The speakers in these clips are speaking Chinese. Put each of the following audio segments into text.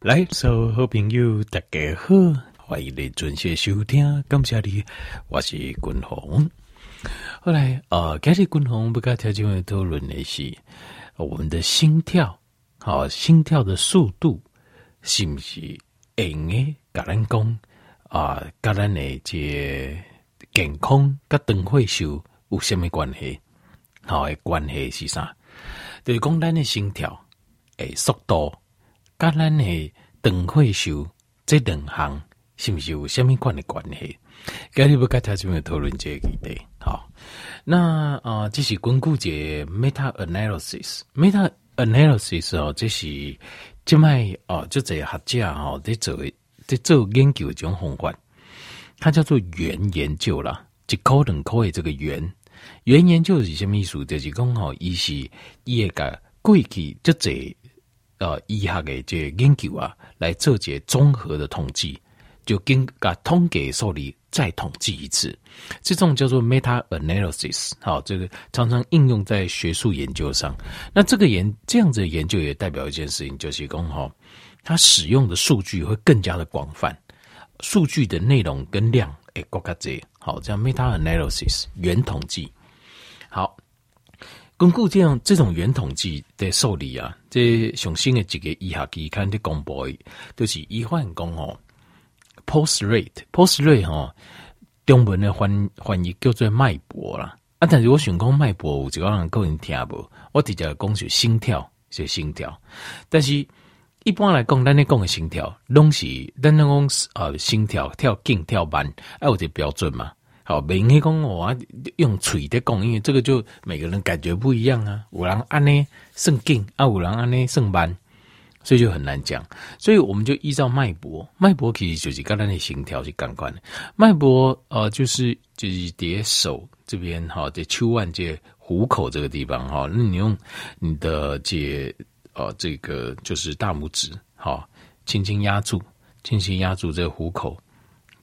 来，所有好朋友大家好，欢迎你准时收听，感谢你，我是君鸿。后来，呃，今日君鸿不跟条件会讨论的是我们的心跳，好、心跳的速度是不是会用的？甲咱讲啊，甲咱的这健康甲长寿寿有什么关系？好、哦，关系是啥？就是讲咱的心跳诶速度。跟咱的长寿寿这两项是不是有虾米款的关系？今日要跟大家讨论这个议题。好，那啊、呃，这是根据这 meta analysis，meta analysis 哦，这是这卖哦，就这学者哦在做在做研究的这种方法，它叫做元研究啦，一科两科的这个元元研究是什么意思？就是讲吼，伊是伊会甲过去就这。呃，医学的这研究啊，来做这综合的统计，就跟个统计受理再统计一次，这种叫做 meta analysis。好，这个常常应用在学术研究上。那这个研这样子的研究也代表一件事情，就是讲哈，它使用的数据会更加的广泛，数据的内容跟量诶，更加多。好，这样 meta analysis 元统计，好。根据这样这种原统计的受理啊，这上新的几个医学期刊的公布，就是医患讲哦，pulse rate，pulse rate 哈，中文的翻翻译叫做脉搏啦。啊，但是我想讲脉搏，有一个人可能听无，我直接讲是心跳，是心跳。但是一般来讲，咱咧讲的心跳，拢是咱咧讲呃心跳跳紧跳慢，啊有这标准嘛？好，每个人讲我用嘴的讲，因为这个就每个人感觉不一样啊。有人按呢算劲，啊有人按呢算慢，所以就很难讲。所以我们就依照脉搏，脉搏其实就是跟咱的心跳是感官的。脉搏呃，就是就是叠手这边哈，在手腕这虎口这个地方哈，那你用你的这呃这个就是大拇指哈，轻轻压住，轻轻压住这虎口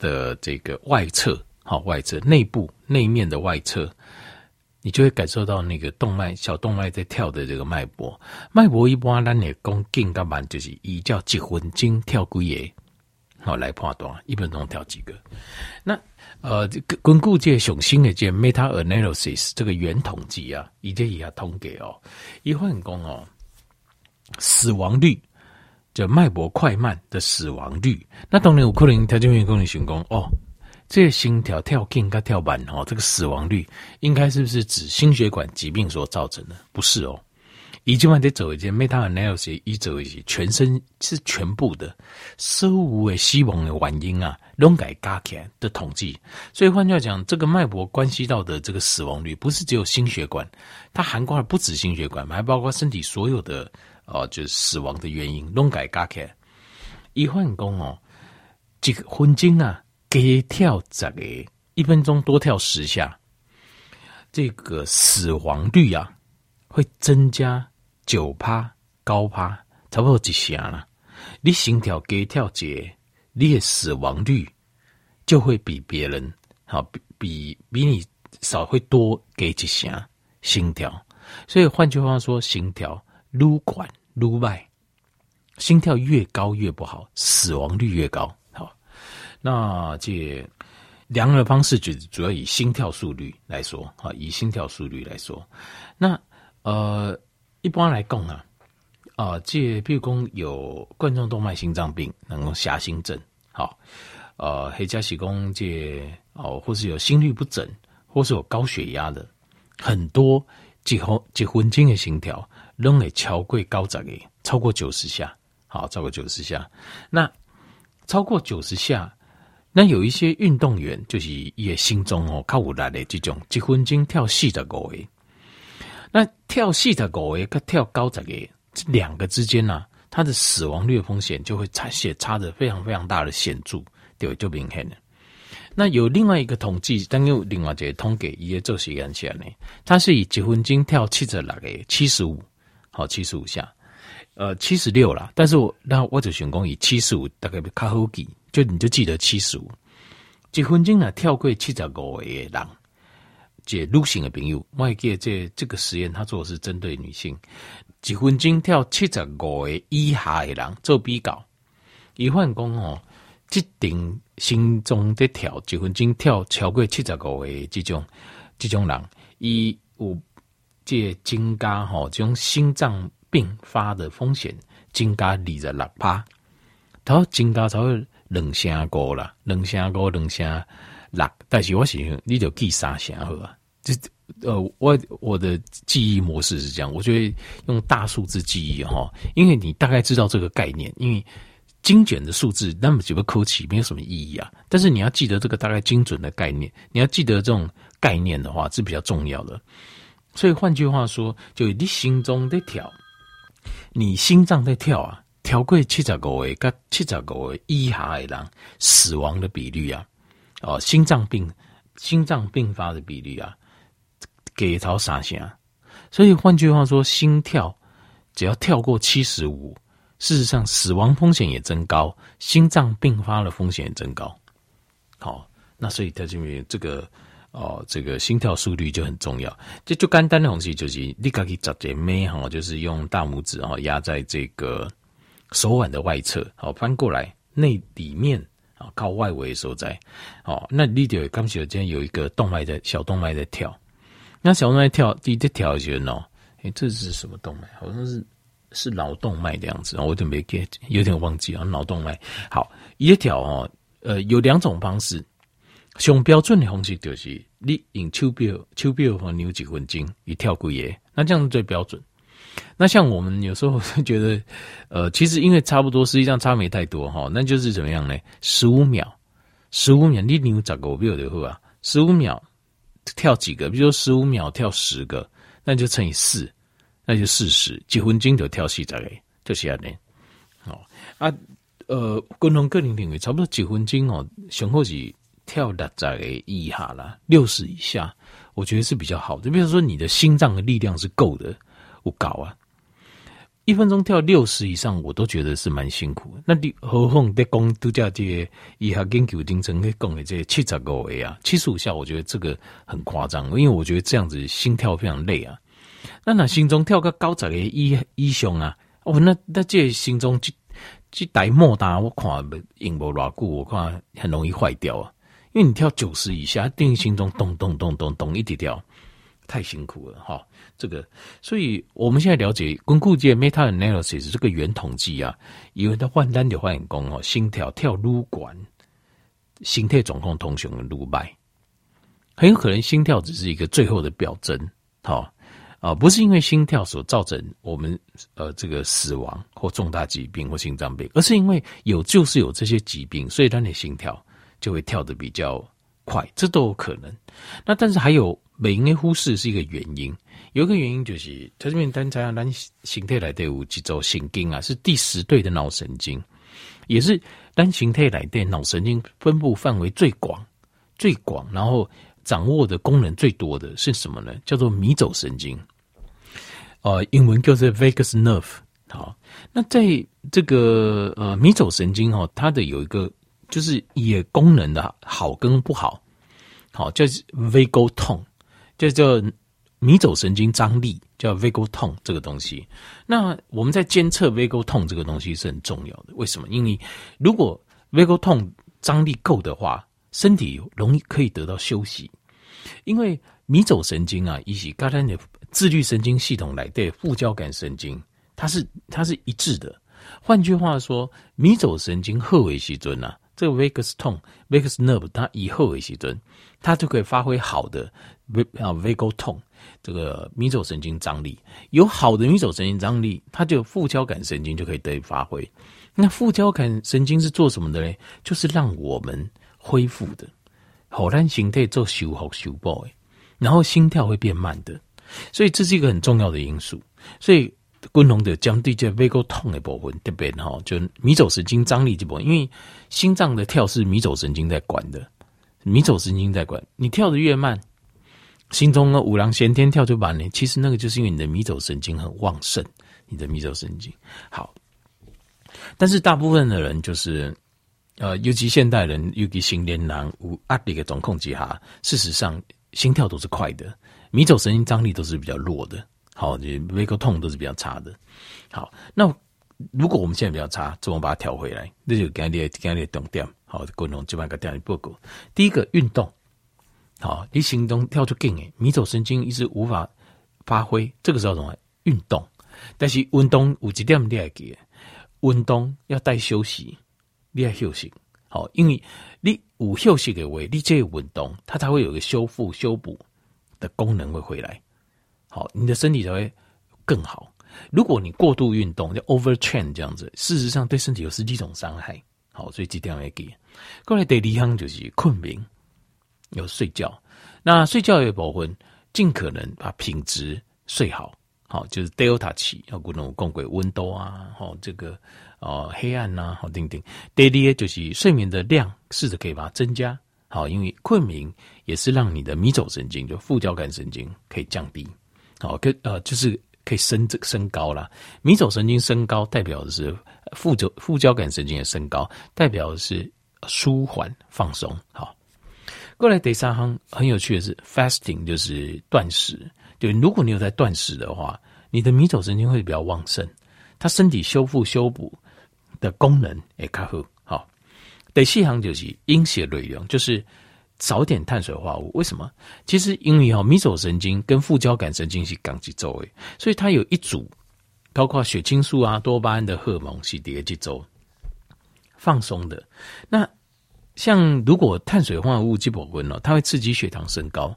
的这个外侧。好，外侧内部内面的外侧，你就会感受到那个动脉小动脉在跳的这个脉搏。脉搏一般咱也讲紧干嘛？就是一叫几分钟跳几个，好来判断一分钟跳几个。那呃，根据这个上新的这 meta analysis 这个元统计啊，以这一下通给哦，一换工哦，死亡率就脉搏快慢的死亡率。那当然有可能条件员工的成功哦。这个心跳跳紧跟跳慢哦，这个死亡率应该是不是指心血管疾病所造成的？不是哦，已经完得走一件 meta analysis，一走一些全身是全部的所有的死亡的原因啊，拢改加起来的统计。所以换句话讲，这个脉搏关系到的这个死亡率，不是只有心血管，它涵盖了不止心血管，还包括身体所有的哦，就是死亡的原因，拢改加起来。一换工哦，这个分钟啊。给跳这个一分钟多跳十下，这个死亡率啊会增加九趴高趴，差不多几下啦。你心跳给跳节，你的死亡率就会比别人好，比比比你少会多给几下心跳。所以换句话说，心跳撸管撸脉，心跳越高越不好，死亡率越高。那这量的方式就主要以心跳速率来说，啊，以心跳速率来说，那呃，一般来讲啊，啊，这比如讲有冠状动脉心脏病，能够狭心症，好，呃，或者是讲这哦，或是有心律不整，或是有高血压的，很多几分几分钟的心跳，拢会超过高十个，超过九十下，好，超过九十下，那超过九十下。那有一些运动员就是也心中哦靠有力的这种，一分钟跳四十五个，那跳四十五个跟跳高十个这两个之间呢、啊，它的死亡率风险就会差些差的非常非常大的显著，对，就明显了。那有另外一个统计，但有另外一个统计也做实验起来呢，它是以一分钟跳七十六个，七十五，好，七十五下，呃，七十六啦，但是我那我就选讲以七十五大概比较好记。就你就记得七十五，一分钟啊跳过七十五个人，这女性的朋友，我记得这这个实验他做的是针对女性，一分钟跳七十五个以下的人做比较，一换工哦，即定心中的跳几分钟跳超过七十五个这种这种人，伊有这增加吼这种心脏并发的风险增加二十六趴，它增加超过两成五啦，两成五两成六，但是我是你就记三成好啊，这呃我我的记忆模式是这样，我觉得用大数字记忆哈，因为你大概知道这个概念，因为。精简的数字那么几个口起没有什么意义啊，但是你要记得这个大概精准的概念，你要记得这种概念的话是比较重要的。所以换句话说，就你心中在跳，你心脏在跳啊，跳过七十五个跟七十五个以下的人死亡的比率啊，哦，心脏病心脏病发的比率啊，给超啥啊？所以换句话说，心跳只要跳过七十五。事实上，死亡风险也增高，心脏病发的风险也增高。好，那所以在这边这个哦，这个心跳速率就很重要。这就简单的东西就是，你可以找点妹哈，就是用大拇指啊压在这个手腕的外侧，好翻过来内里面啊靠外围的所在。哦，那你就刚才今天有一个动脉的小动脉在跳，那小动脉跳第一跳一些哦，哎，这是什么动脉？好像是。是脑动脉的样子，我有点没 get，有点忘记啊。脑动脉好，一条哦，呃，有两种方式。上标准的方式就是你用手表，手表和扭几分钟，一跳过夜，那这样最标准。那像我们有时候会觉得，呃，其实因为差不多，实际上差没太多哈。那就是怎么样呢？十五秒，十五秒，你扭十个表的话，十五秒跳几个？比如说十五秒跳十个，那就乘以四。那就四十几分钟就跳四十个，就是这样的。哦啊，呃，共同个人领域差不多几分钟哦，上好是跳六十个以下啦，六十以下，我觉得是比较好的。比如说你的心脏的力量是够的，我搞啊，一分钟跳六十以上，我都觉得是蛮辛苦。那你何况在讲度假这以下研究精神，可以讲的这些七十个位啊，七十五下，我觉得这个很夸张，因为我觉得这样子心跳非常累啊。那那心中跳个高十个以以上啊，哦，那那这心中这这台莫大，我看用不偌久，我看很容易坏掉啊。因为你跳九十以下，定心中咚咚咚咚咚一直跳，太辛苦了哈。这个，所以我们现在了解巩固界 meta analysis 这个元统计啊，因为它换单就换工哦，心跳跳撸管，心态状况通常的撸败，很有可能心跳只是一个最后的表征，好。啊，不是因为心跳所造成我们呃这个死亡或重大疾病或心脏病，而是因为有就是有这些疾病，所以让你心跳就会跳得比较快，这都有可能。那但是还有没应该忽视是一个原因，有一个原因就是它这边单才让咱形态来对五几轴神经啊，是第十对的脑神经，也是单形态来对脑神经分布范围最广、最广，然后。掌握的功能最多的是什么呢？叫做迷走神经，呃，英文叫做 vagus nerve。好，那在这个呃迷走神经哦，它的有一个就是也功能的好跟不好，好叫 vagal tone，就叫迷走神经张力，叫 vagal tone 这个东西。那我们在监测 vagal tone 这个东西是很重要的。为什么？因为如果 vagal tone 张力够的话，身体容易可以得到休息。因为迷走神经啊，以及刚才的自律神经系统来对副交感神经，它是它是一致的。换句话说，迷走神经后尾西尊啊，这个 vagus tone vagus nerve 它以后尾西尊，它就可以发挥好的 v 啊 vagal tone 这个迷走神经张力。有好的迷走神经张力，它就副交感神经就可以得以发挥。那副交感神经是做什么的呢？就是让我们恢复的。好，让形态做修复修补，然后心跳会变慢的，所以这是一个很重要的因素。所以，共同的降低这背骨痛的部分特别哈，就迷走神经张力这部分，因为心脏的跳是迷走神经在管的，迷走神经在管。你跳得越慢，心中呢五郎先天跳就慢呢。其实那个就是因为你的迷走神经很旺盛，你的迷走神经好。但是大部分的人就是。呃，尤其现代人，尤其成年人无压力的总控制下，事实上心跳都是快的，迷走神经张力都是比较弱的，好，这 vagal tone 都是比较差的。好，那如果我们现在比较差，怎么把它调回来？那就今日今日重点，好，共同这边个调理报告。第一个运动，好，你行动跳出劲诶，迷走神经一直无法发挥，这个时候怎么运动？但是运动有几点你要记，运动要带休息，你要休息，好，因为你有休息的话，你这个运动它才会有个修复修补的功能会回来，好，你的身体才会更好。如果你过度运动，就 overtrain 这样子，事实上对身体有十几种伤害。好，所以这点要记。过来第二项就是困眠，有睡觉。那睡觉的部分，尽可能把品质睡好。好，就是 Delta 期要顾那种共轨温度啊，好，这个呃黑暗呐，好，定定。第二就是睡眠的量，试着可以把它增加。好，因为困眠也是让你的迷走神经，就副交感神经可以降低。好，跟呃就是。可以升这个升高了，迷走神经升高，代表的是副交副交感神经也升高，代表的是舒缓放松。好，过来第三行很有趣的是 fasting，就是断食。就如果你有在断食的话，你的迷走神经会比较旺盛，它身体修复修补的功能也较好。好，第四行就是阴血内容，就是。少点碳水化合物，为什么？其实因为哈，迷走神经跟副交感神经是共一组诶，所以它有一组，包括血清素啊、多巴胺的荷尔蒙是第二组放松的。那像如果碳水化合物基本温了，它会刺激血糖升高，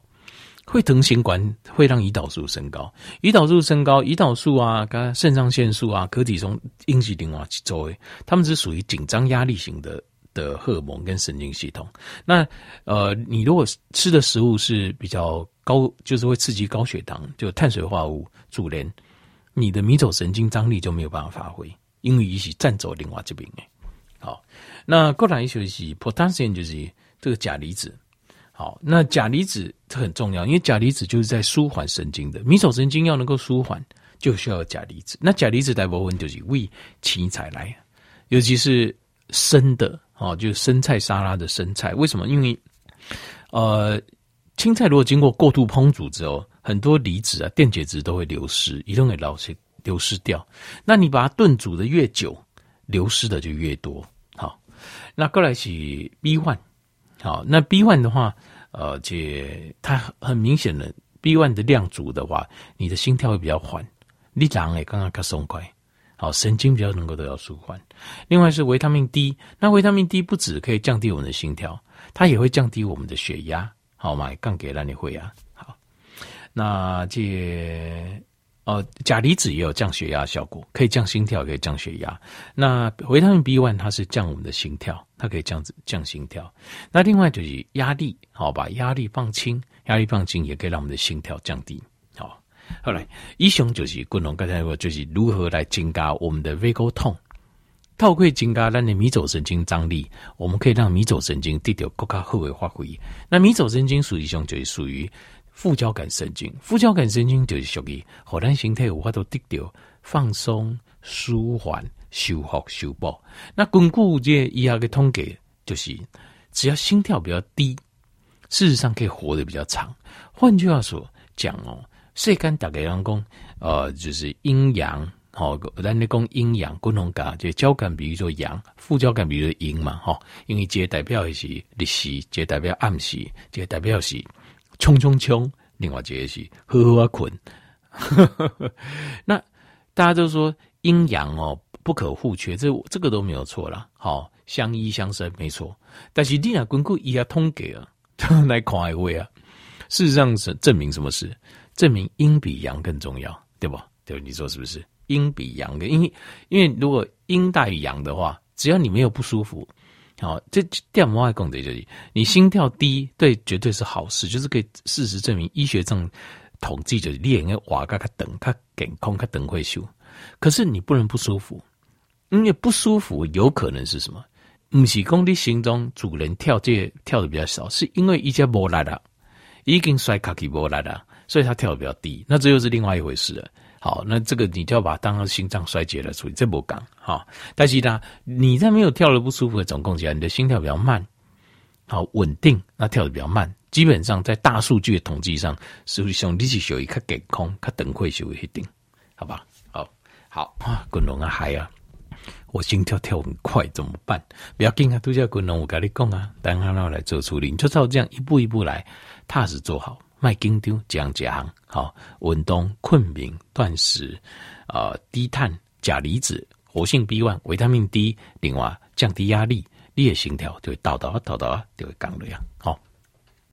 会疼心管，会让胰岛素升高。胰岛素升高，胰岛素啊、跟肾上腺素啊、可体松、阴极另外几组诶，它们是属于紧张压力型的。的荷尔蒙跟神经系统，那呃，你如果吃的食物是比较高，就是会刺激高血糖，就碳水化合物主联，你的迷走神经张力就没有办法发挥，因为一起占走另外这边诶。好，那过来一些是 potassium，就是这个钾离子。好，那钾离子这很重要，因为钾离子就是在舒缓神经的，迷走神经要能够舒缓，就需要钾离子。那钾离子大部分就是为青菜来，尤其是生的。哦，就是生菜沙拉的生菜，为什么？因为，呃，青菜如果经过过度烹煮之后，很多离子啊、电解质都会流失，一定会老是流失掉。那你把它炖煮的越久，流失的就越多。好，那过来是 B one，好，那 B one 的话，呃，这它很明显的 B one 的量足的话，你的心跳会比较缓，你长也刚刚较松快。好，神经比较能够得到舒缓。另外是维他命 D，那维他命 D 不止可以降低我们的心跳，它也会降低我们的血压。好嘛，杠给让你会啊。好，那这呃钾离子也有降血压效果，可以降心跳，可以降血压。那维他命 B one 它是降我们的心跳，它可以降降心跳。那另外就是压力，好，把压力放轻，压力放轻也可以让我们的心跳降低。后来，以上就是滚龙刚才说，就是如何来增加我们的胃沟痛透过增加咱的迷走神经张力，我们可以让迷走神经得到更加好的发挥。那迷走神经属于上就是属于副交感神经，副交感神经就是属于让咱身体有法度得到放松、舒缓、修复、修补。那根据这医学的统计，就是只要心跳比较低，事实上可以活得比较长。换句话说讲哦。所以大家讲，呃，就是阴阳，好，咱咧讲阴阳共同感，就交感比如说阳，副交感比如说阴嘛，哈，因为这代表的是日时，这代表暗时，这代表是冲冲冲，另外一个是呵呵啊困。那大家都说阴阳哦不可互缺，这这个都没有错啦，好，相依相生没错。但是你若根据医学统计啊，来看一位啊，事实上是证明什么事？证明阴比阳更重要，对不？对，你说是不是？阴比阳，因为因为如果阴大于阳的话，只要你没有不舒服，好，这电摩爱讲的就是你心跳低，对，绝对是好事，就是可以事实证明，医学上统计就是练个瓦嘎卡等，它健康它等会修。可是你不能不舒服，因为不舒服有可能是什么？不是讲你心中主人跳这跳的比较少，是因为一家无力了，已经衰卡起无力了。所以它跳得比较低，那这又是另外一回事了。好，那这个你就要把它当成心脏衰竭来处理，这不讲哈。但是呢，你在没有跳的不舒服的总共起来，你的心跳比较慢，好稳定，那跳得比较慢。基本上在大数据的统计上，实际上你是属于较健康、较等会属于一定，好吧？好，好啊，滚龙啊，嗨啊，我心跳跳很快，怎么办？不要紧啊，拄则滚龙，我跟你讲啊，等下让我来做处理，你就照这样一步一步来，踏实做好，卖紧张，这样这样好。运动、困眠、断食，呃，低碳、钾离子、活性 B one、维他命 D，另外降低压力，你的心跳就会到到到啊就会降了呀，好。